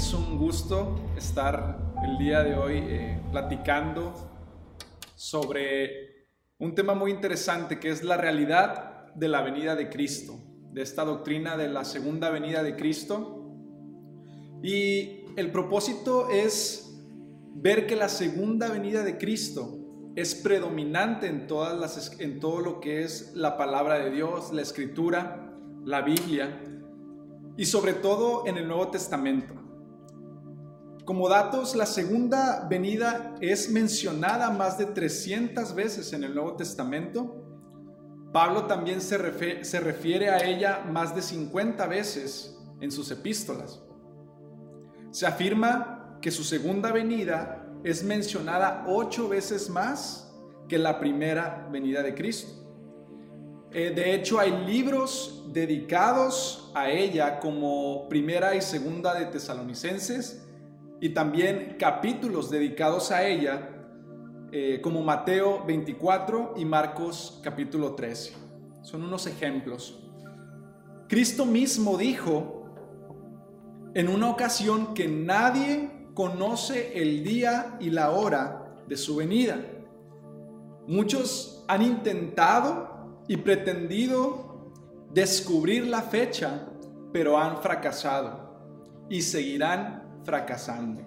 Es un gusto estar el día de hoy eh, platicando sobre un tema muy interesante que es la realidad de la venida de Cristo, de esta doctrina de la segunda venida de Cristo. Y el propósito es ver que la segunda venida de Cristo es predominante en, todas las, en todo lo que es la palabra de Dios, la escritura, la Biblia y sobre todo en el Nuevo Testamento. Como datos, la segunda venida es mencionada más de 300 veces en el Nuevo Testamento. Pablo también se, refiere, se refiere a ella más de 50 veces en sus epístolas. Se afirma que su segunda venida es mencionada ocho veces más que la primera venida de Cristo. Eh, de hecho, hay libros dedicados a ella como primera y segunda de Tesalonicenses y también capítulos dedicados a ella eh, como Mateo 24 y Marcos capítulo 13. Son unos ejemplos. Cristo mismo dijo en una ocasión que nadie conoce el día y la hora de su venida. Muchos han intentado y pretendido descubrir la fecha, pero han fracasado y seguirán fracasando.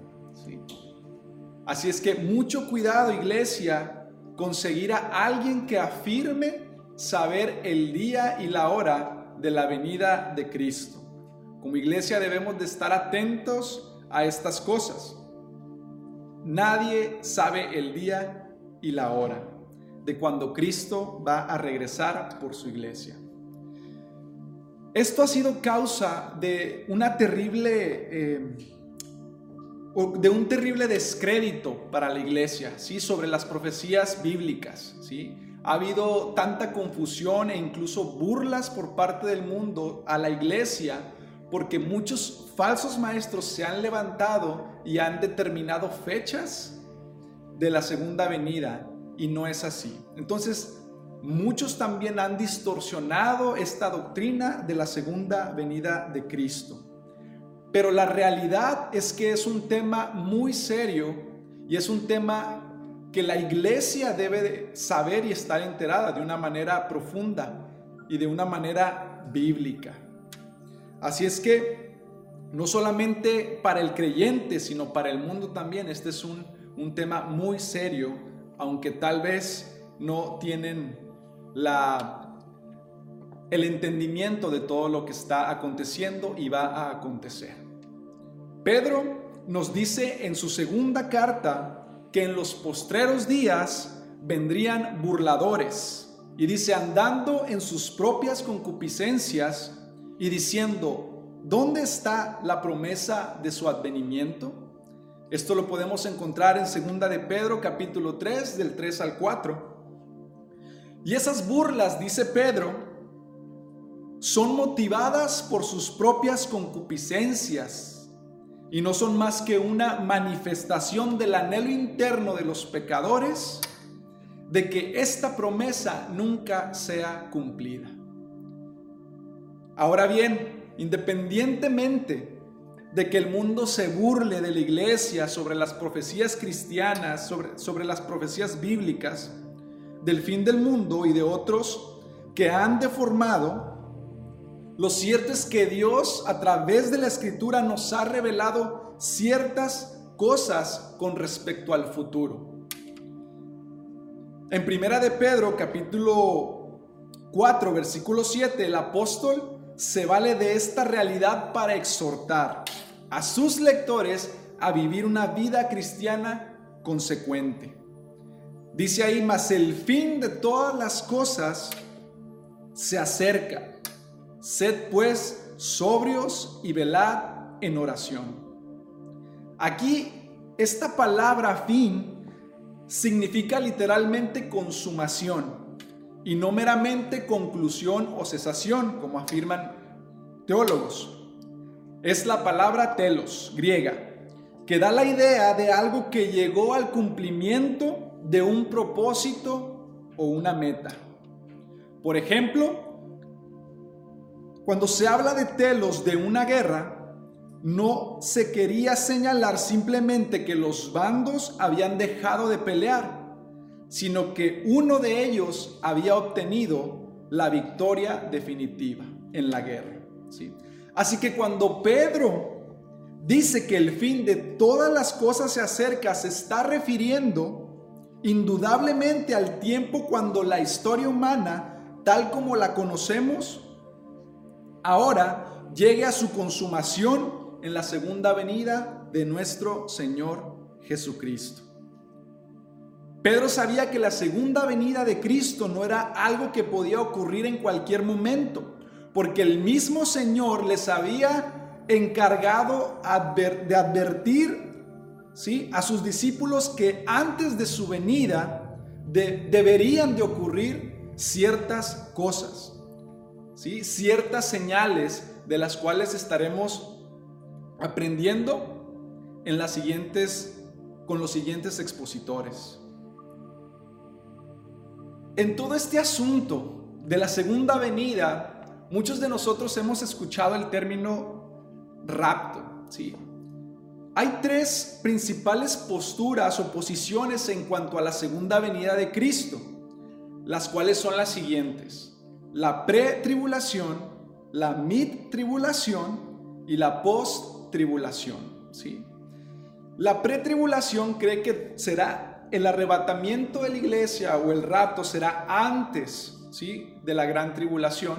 Así es que mucho cuidado, iglesia, conseguir a alguien que afirme saber el día y la hora de la venida de Cristo. Como iglesia debemos de estar atentos a estas cosas. Nadie sabe el día y la hora de cuando Cristo va a regresar por su iglesia. Esto ha sido causa de una terrible, eh, de un terrible descrédito para la iglesia, ¿sí? Sobre las profecías bíblicas, ¿sí? Ha habido tanta confusión e incluso burlas por parte del mundo a la iglesia porque muchos falsos maestros se han levantado y han determinado fechas de la segunda venida y no es así. Entonces, muchos también han distorsionado esta doctrina de la segunda venida de Cristo. Pero la realidad es que es un tema muy serio y es un tema que la iglesia debe saber y estar enterada de una manera profunda y de una manera bíblica. Así es que no solamente para el creyente, sino para el mundo también, este es un, un tema muy serio aunque tal vez no tienen la, el entendimiento de todo lo que está aconteciendo y va a acontecer. Pedro nos dice en su segunda carta que en los postreros días vendrían burladores y dice andando en sus propias concupiscencias y diciendo, ¿dónde está la promesa de su advenimiento? Esto lo podemos encontrar en segunda de Pedro capítulo 3 del 3 al 4. Y esas burlas, dice Pedro, son motivadas por sus propias concupiscencias y no son más que una manifestación del anhelo interno de los pecadores de que esta promesa nunca sea cumplida. Ahora bien, independientemente de que el mundo se burle de la iglesia sobre las profecías cristianas, sobre, sobre las profecías bíblicas del fin del mundo y de otros que han deformado, lo cierto es que Dios a través de la escritura nos ha revelado ciertas cosas con respecto al futuro. En Primera de Pedro, capítulo 4, versículo 7, el apóstol se vale de esta realidad para exhortar a sus lectores a vivir una vida cristiana consecuente. Dice ahí, mas el fin de todas las cosas se acerca. Sed pues sobrios y velad en oración. Aquí esta palabra fin significa literalmente consumación y no meramente conclusión o cesación, como afirman teólogos es la palabra telos, griega, que da la idea de algo que llegó al cumplimiento de un propósito o una meta. Por ejemplo, cuando se habla de telos de una guerra, no se quería señalar simplemente que los bandos habían dejado de pelear, sino que uno de ellos había obtenido la victoria definitiva en la guerra. ¿sí? Así que cuando Pedro dice que el fin de todas las cosas se acerca, se está refiriendo indudablemente al tiempo cuando la historia humana, tal como la conocemos, ahora llegue a su consumación en la segunda venida de nuestro Señor Jesucristo. Pedro sabía que la segunda venida de Cristo no era algo que podía ocurrir en cualquier momento, porque el mismo Señor les había encargado de advertir ¿sí? a sus discípulos que antes de su venida deberían de ocurrir ciertas cosas, ¿sí? ciertas señales de las cuales estaremos aprendiendo en las siguientes con los siguientes expositores. En todo este asunto de la segunda venida, muchos de nosotros hemos escuchado el término rapto, ¿sí? Hay tres principales posturas o posiciones en cuanto a la segunda venida de Cristo, las cuales son las siguientes: la pre-tribulación, la mid-tribulación y la post tribulación. ¿sí? La pretribulación cree que será el arrebatamiento de la iglesia o el rapto será antes ¿sí? de la gran tribulación.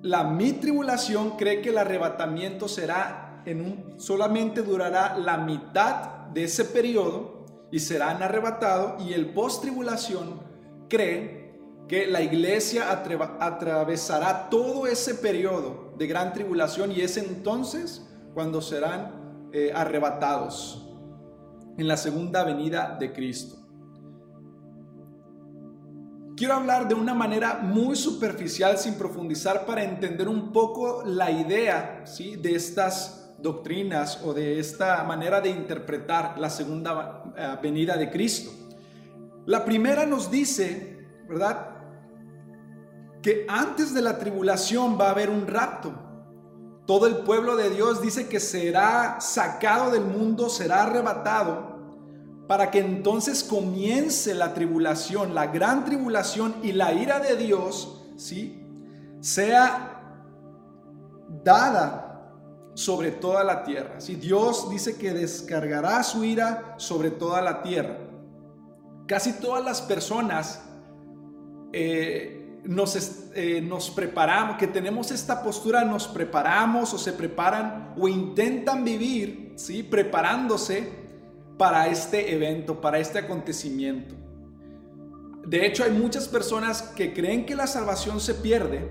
La mi tribulación cree que el arrebatamiento será en un solamente durará la mitad de ese periodo y serán arrebatados y el post tribulación cree que la iglesia atravesará todo ese periodo de gran tribulación y es entonces cuando serán eh, arrebatados en la segunda venida de Cristo. Quiero hablar de una manera muy superficial sin profundizar para entender un poco la idea ¿sí? de estas doctrinas o de esta manera de interpretar la segunda eh, venida de Cristo. La primera nos dice, ¿verdad? Que antes de la tribulación va a haber un rapto. Todo el pueblo de Dios dice que será sacado del mundo, será arrebatado, para que entonces comience la tribulación, la gran tribulación y la ira de Dios, ¿sí? Sea dada sobre toda la tierra. Si Dios dice que descargará su ira sobre toda la tierra. Casi todas las personas eh, nos, eh, nos preparamos, que tenemos esta postura, nos preparamos o se preparan o intentan vivir, ¿sí? Preparándose para este evento, para este acontecimiento. De hecho, hay muchas personas que creen que la salvación se pierde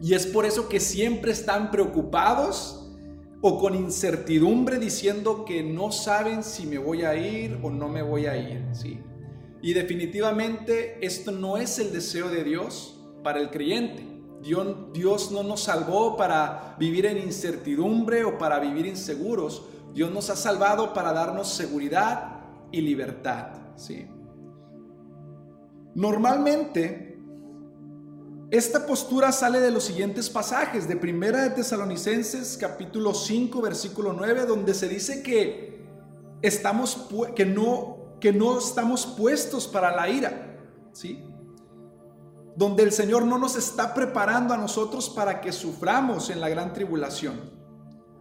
y es por eso que siempre están preocupados o con incertidumbre diciendo que no saben si me voy a ir o no me voy a ir, ¿sí? Y definitivamente esto no es el deseo de Dios para el creyente. Dios, Dios no nos salvó para vivir en incertidumbre o para vivir inseguros. Dios nos ha salvado para darnos seguridad y libertad. ¿sí? Normalmente, esta postura sale de los siguientes pasajes, de Primera de Tesalonicenses capítulo 5 versículo 9, donde se dice que estamos que no que no estamos puestos para la ira, ¿sí? Donde el Señor no nos está preparando a nosotros para que suframos en la gran tribulación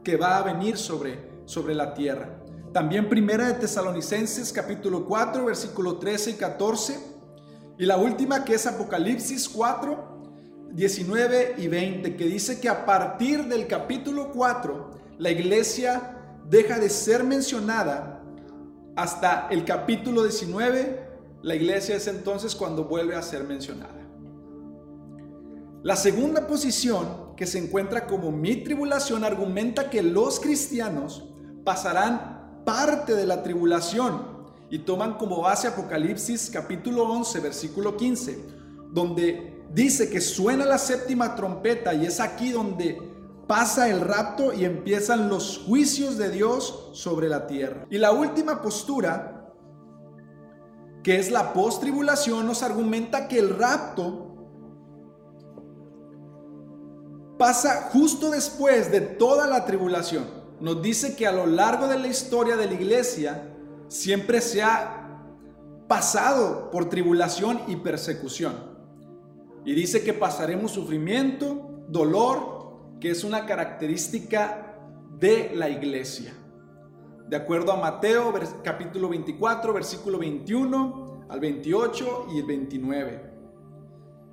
que va a venir sobre, sobre la tierra. También Primera de Tesalonicenses capítulo 4 versículo 13 y 14 y la última que es Apocalipsis 4 19 y 20 que dice que a partir del capítulo 4 la iglesia deja de ser mencionada hasta el capítulo 19, la iglesia es entonces cuando vuelve a ser mencionada. La segunda posición, que se encuentra como mi tribulación, argumenta que los cristianos pasarán parte de la tribulación y toman como base Apocalipsis capítulo 11, versículo 15, donde dice que suena la séptima trompeta y es aquí donde pasa el rapto y empiezan los juicios de Dios sobre la tierra. Y la última postura, que es la post-tribulación, nos argumenta que el rapto pasa justo después de toda la tribulación. Nos dice que a lo largo de la historia de la iglesia siempre se ha pasado por tribulación y persecución. Y dice que pasaremos sufrimiento, dolor, que es una característica de la iglesia. De acuerdo a Mateo capítulo 24, versículo 21 al 28 y el 29.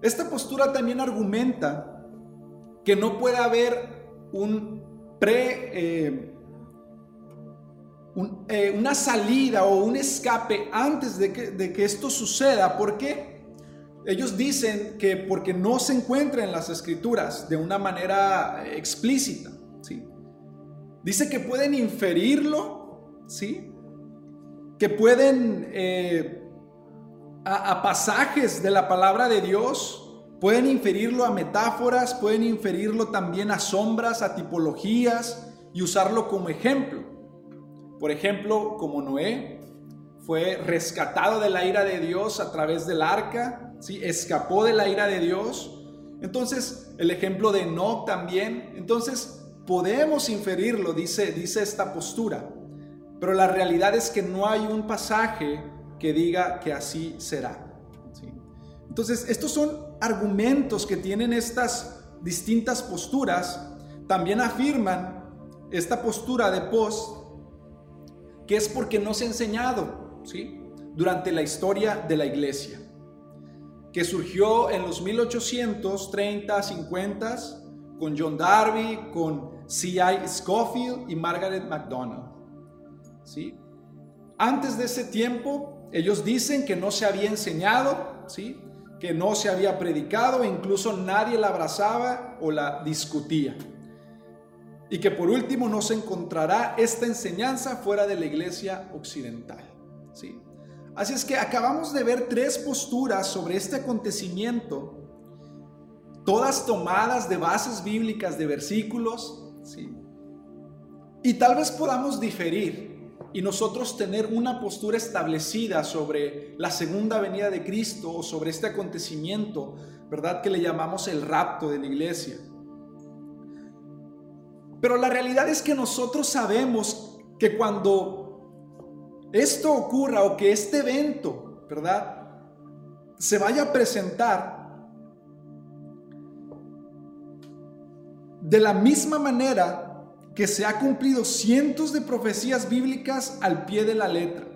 Esta postura también argumenta que no puede haber un eh, eh, una salida o un escape antes de que, de que esto suceda. ¿Por qué? Ellos dicen que porque no se encuentra en las escrituras de una manera explícita. ¿sí? Dice que pueden inferirlo, ¿sí? que pueden eh, a, pasajes de la palabra de Dios, pueden inferirlo a metáforas, pueden inferirlo también a sombras, a tipologías y usarlo como ejemplo. Por ejemplo, como Noé fue rescatado de la ira de Dios a través del arca, ¿sí? escapó de la ira de Dios. Entonces, el ejemplo de Enoch también. Entonces, podemos inferirlo, dice, dice esta postura. Pero la realidad es que no hay un pasaje que diga que así será. Entonces, estos son argumentos que tienen estas distintas posturas. También afirman esta postura de post, que es porque no se ha enseñado ¿sí? durante la historia de la iglesia, que surgió en los 1830, 50 con John Darby, con C.I. Scofield y Margaret MacDonald. ¿sí? Antes de ese tiempo, ellos dicen que no se había enseñado, ¿sí? que no se había predicado, e incluso nadie la abrazaba o la discutía. Y que por último no se encontrará esta enseñanza fuera de la iglesia occidental. ¿sí? Así es que acabamos de ver tres posturas sobre este acontecimiento, todas tomadas de bases bíblicas, de versículos, ¿sí? y tal vez podamos diferir y nosotros tener una postura establecida sobre la segunda venida de Cristo o sobre este acontecimiento, ¿verdad? Que le llamamos el rapto de la iglesia. Pero la realidad es que nosotros sabemos que cuando esto ocurra o que este evento, ¿verdad? Se vaya a presentar, de la misma manera que se ha cumplido cientos de profecías bíblicas al pie de la letra.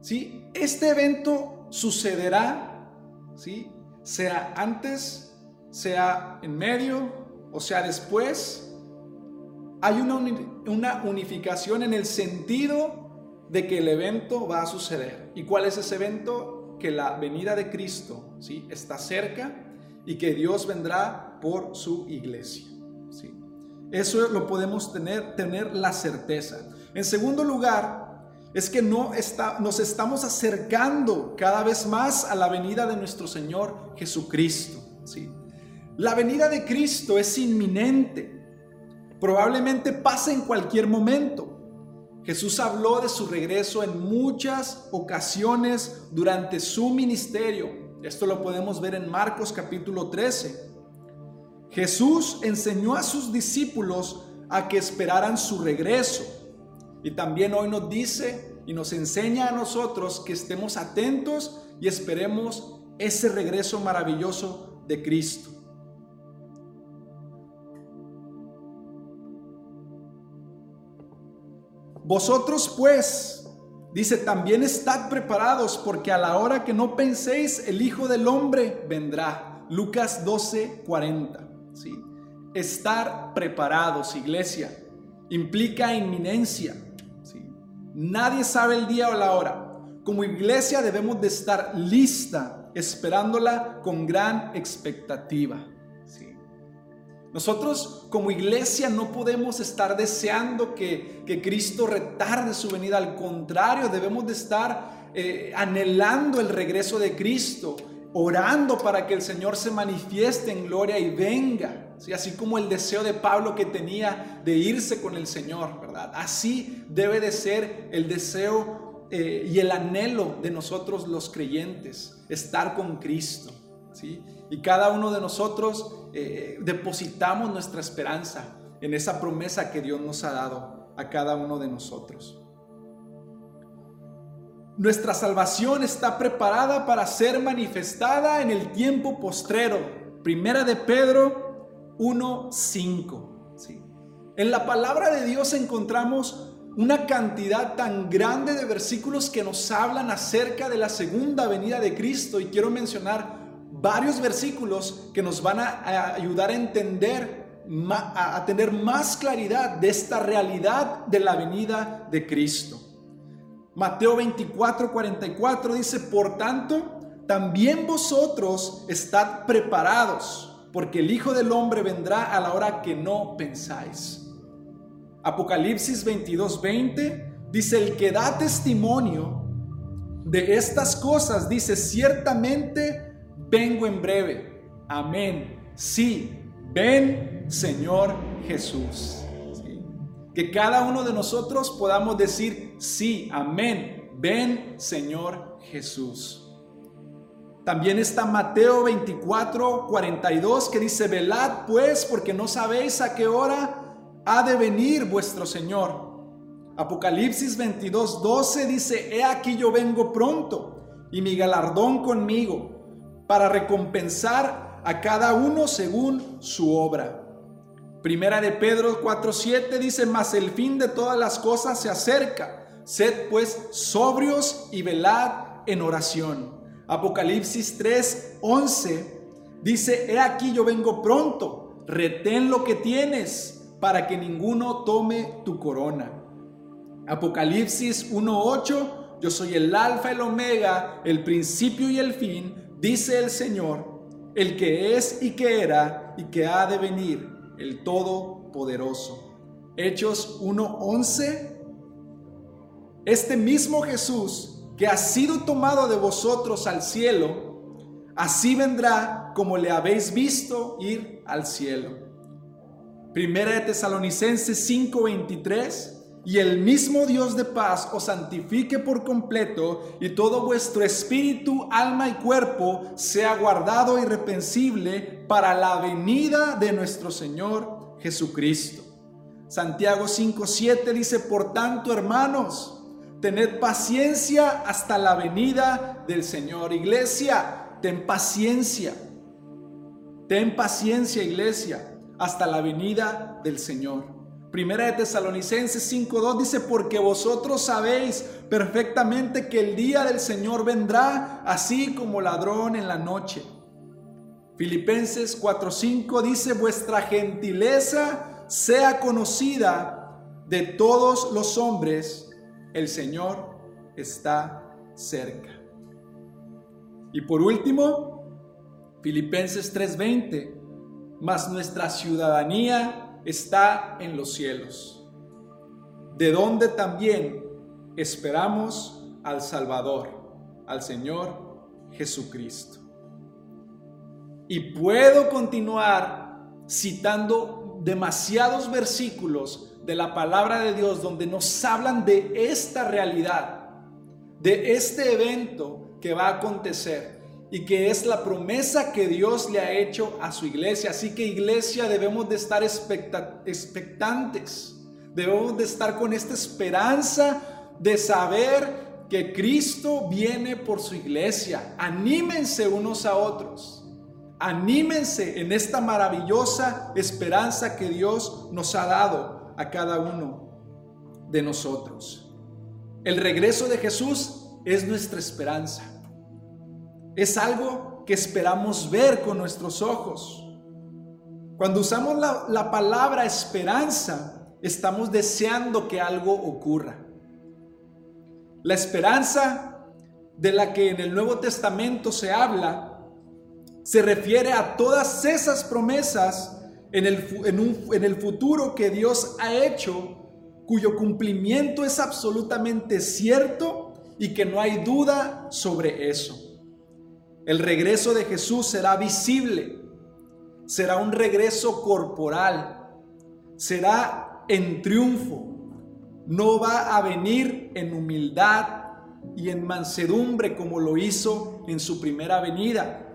¿Sí? Este evento sucederá, ¿sí? sea antes, sea en medio o sea después. Hay una, una unificación en el sentido de que el evento va a suceder. ¿Y cuál es ese evento? Que la venida de Cristo ¿sí? está cerca y que Dios vendrá por su iglesia. Eso lo podemos tener, tener la certeza. En segundo lugar, es que no está, nos estamos acercando cada vez más a la venida de nuestro Señor Jesucristo. ¿sí? La venida de Cristo es inminente. Probablemente pase en cualquier momento. Jesús habló de su regreso en muchas ocasiones durante su ministerio. Esto lo podemos ver en Marcos capítulo 13. Jesús enseñó a sus discípulos a que esperaran su regreso. Y también hoy nos dice y nos enseña a nosotros que estemos atentos y esperemos ese regreso maravilloso de Cristo. Vosotros pues, dice, también estad preparados porque a la hora que no penséis el Hijo del Hombre vendrá. Lucas 12, 40. Estar preparados, iglesia, implica inminencia. Nadie sabe el día o la hora. Como iglesia debemos de estar lista, esperándola con gran expectativa. Nosotros como iglesia no podemos estar deseando que, Cristo retarde su venida. Al contrario, debemos de estar eh, anhelando el regreso de Cristo orando para que el Señor se manifieste en gloria y venga. ¿sí? Así como el deseo de Pablo que tenía de irse con el Señor, ¿verdad? Así debe de ser el deseo eh, y el anhelo de nosotros los creyentes, estar con Cristo. ¿sí? Y cada uno de nosotros eh, depositamos nuestra esperanza en esa promesa que Dios nos ha dado a cada uno de nosotros. Nuestra salvación está preparada para ser manifestada en el tiempo postrero. Primera de Pedro 1:5. ¿sí? En la palabra de Dios encontramos una cantidad tan grande de versículos que nos hablan acerca de la segunda venida de Cristo y quiero mencionar varios versículos que nos van a ayudar a entender, a tener más claridad de esta realidad de la venida de Cristo. Mateo 24, 44 dice, por tanto, también vosotros estad preparados, porque el Hijo del Hombre vendrá a la hora que no pensáis. Apocalipsis 22, 20 dice, el que da testimonio de estas cosas, dice, ciertamente vengo en breve. Amén. Sí, ven Señor Jesús. Que cada uno de nosotros podamos decir, sí, amén, ven Señor Jesús. También está Mateo 24, 42 que dice, velad pues porque no sabéis a qué hora ha de venir vuestro Señor. Apocalipsis 22, 12 dice, He aquí yo vengo pronto y mi galardón conmigo para recompensar a cada uno según su obra. Primera de Pedro 4:7 dice, mas el fin de todas las cosas se acerca. Sed pues sobrios y velad en oración. Apocalipsis 3:11 dice, he aquí yo vengo pronto, retén lo que tienes para que ninguno tome tu corona. Apocalipsis 1.8, yo soy el alfa el omega, el principio y el fin, dice el Señor, el que es y que era y que ha de venir, el Todopoderoso. Hechos 1.11, este mismo Jesús que ha sido tomado de vosotros al cielo, así vendrá como le habéis visto ir al cielo. Primera de Tesalonicenses 5:23, y el mismo Dios de paz os santifique por completo y todo vuestro espíritu, alma y cuerpo sea guardado irrepensible para la venida de nuestro Señor Jesucristo. Santiago 5:7 dice, por tanto, hermanos, tened paciencia hasta la venida del Señor. Iglesia, ten paciencia. Ten paciencia, iglesia hasta la venida del Señor. Primera de Tesalonicenses 5.2 dice, porque vosotros sabéis perfectamente que el día del Señor vendrá así como ladrón en la noche. Filipenses 4.5 dice, vuestra gentileza sea conocida de todos los hombres, el Señor está cerca. Y por último, Filipenses 3:20 mas nuestra ciudadanía está en los cielos, de donde también esperamos al Salvador, al Señor Jesucristo. Y puedo continuar citando demasiados versículos de la palabra de Dios donde nos hablan de esta realidad, de este evento que va a acontecer y que es la promesa que Dios le ha hecho a su iglesia. Así que iglesia debemos de estar expectantes, debemos de estar con esta esperanza de saber que Cristo viene por su iglesia. Anímense unos a otros. Anímense en esta maravillosa esperanza que Dios nos ha dado a cada uno de nosotros. El regreso de Jesús es nuestra esperanza. Es algo que esperamos ver con nuestros ojos. Cuando usamos la, palabra esperanza, estamos deseando que algo ocurra. La esperanza de la que en el Nuevo Testamento se habla se refiere a todas esas promesas en el, en el futuro que Dios ha hecho, cuyo cumplimiento es absolutamente cierto y que no hay duda sobre eso. El regreso de Jesús será visible, será un regreso corporal, será en triunfo, no va a venir en humildad y en mansedumbre como lo hizo en su primera venida,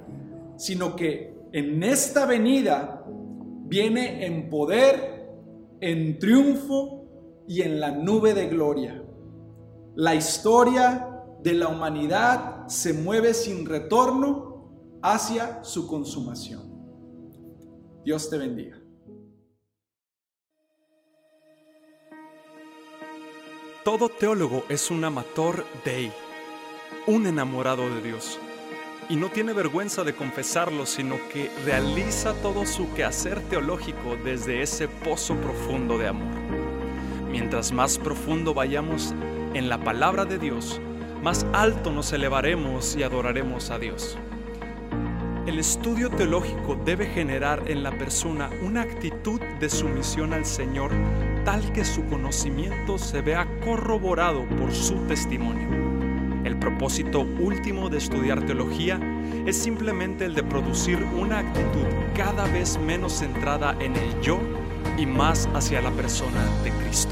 sino que en esta venida viene en poder, en triunfo y en la nube de gloria. La historia de la humanidad se mueve sin retorno hacia su consumación. Dios te bendiga. Todo teólogo es un amator Dei, un enamorado de Dios. Y no tiene vergüenza de confesarlo, sino que realiza todo su quehacer teológico desde ese pozo profundo de amor. Mientras más profundo vayamos en la palabra de Dios, más alto nos elevaremos y adoraremos a Dios. El estudio teológico debe generar en la persona una actitud de sumisión al Señor tal que su conocimiento se vea corroborado por su testimonio. El propósito último de estudiar teología es simplemente el de producir una actitud cada vez menos centrada en el yo y más hacia la persona de Cristo.